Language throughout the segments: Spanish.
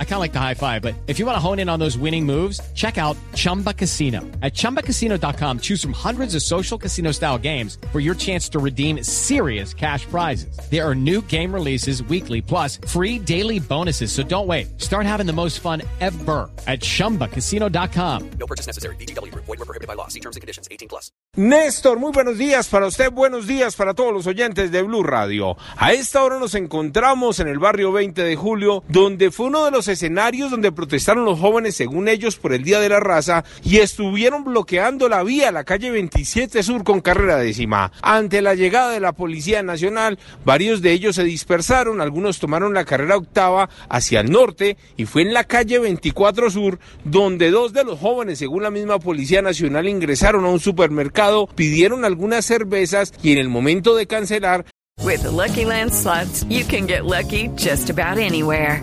I kind of like the high five, but if you want to hone in on those winning moves, check out Chumba Casino. At ChumbaCasino.com, choose from hundreds of social casino style games for your chance to redeem serious cash prizes. There are new game releases weekly, plus free daily bonuses. So don't wait. Start having the most fun ever at ChumbaCasino.com. No purchase necessary. BGW. Void were prohibited by law. See terms and conditions. 18 plus. Néstor, muy buenos días para usted, buenos días para todos los oyentes de Blue Radio. A esta hora nos encontramos en el barrio 20 de julio, donde fue uno de los escenarios donde protestaron los jóvenes, según ellos, por el Día de la Raza y estuvieron bloqueando la vía, la calle 27 Sur con carrera décima. Ante la llegada de la Policía Nacional, varios de ellos se dispersaron, algunos tomaron la carrera octava hacia el norte y fue en la calle 24 Sur donde dos de los jóvenes, según la misma Policía Nacional, ingresaron a un supermercado, pidieron algunas cervezas y en el momento de cancelar With the Lucky Land slots, you can get lucky just about anywhere.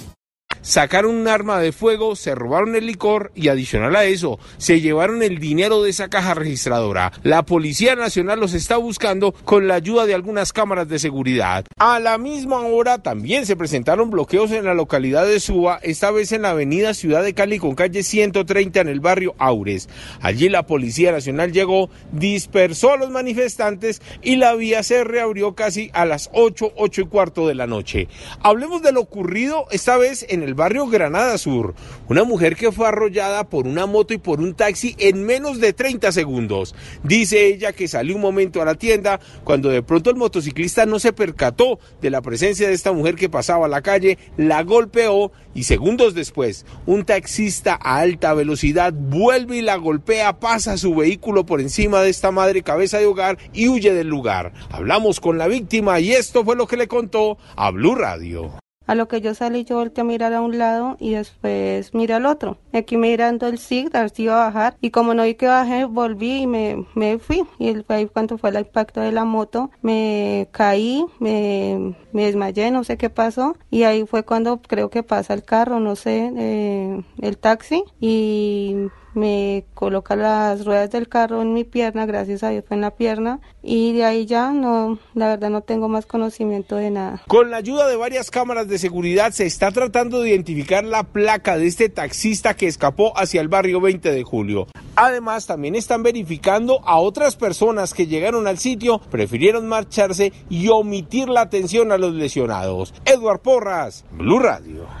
Sacaron un arma de fuego, se robaron el licor y adicional a eso, se llevaron el dinero de esa caja registradora. La Policía Nacional los está buscando con la ayuda de algunas cámaras de seguridad. A la misma hora también se presentaron bloqueos en la localidad de Suba, esta vez en la avenida Ciudad de Cali con calle 130 en el barrio Aures. Allí la Policía Nacional llegó, dispersó a los manifestantes y la vía se reabrió casi a las 8, 8 y cuarto de la noche. Hablemos de lo ocurrido esta vez en el barrio Granada Sur. Una mujer que fue arrollada por una moto y por un taxi en menos de 30 segundos. Dice ella que salió un momento a la tienda cuando de pronto el motociclista no se percató de la presencia de esta mujer que pasaba a la calle, la golpeó y segundos después un taxista a alta velocidad vuelve y la golpea, pasa su vehículo por encima de esta madre cabeza de hogar y huye del lugar. Hablamos con la víctima y esto fue lo que le contó a Blue Radio. A lo que yo salí, yo volteé a mirar a un lado y después miré al otro. Aquí mirando el SIG, a ver si iba a bajar. Y como no vi que bajé, volví y me, me fui. Y fue ahí cuando fue el impacto de la moto, me caí, me, me desmayé, no sé qué pasó. Y ahí fue cuando creo que pasa el carro, no sé, eh, el taxi. Y me coloca las ruedas del carro en mi pierna, gracias a Dios fue en la pierna, y de ahí ya no, la verdad no tengo más conocimiento de nada. Con la ayuda de varias cámaras de seguridad se está tratando de identificar la placa de este taxista que escapó hacia el barrio 20 de julio. Además, también están verificando a otras personas que llegaron al sitio, prefirieron marcharse y omitir la atención a los lesionados. Edward Porras, Blue Radio.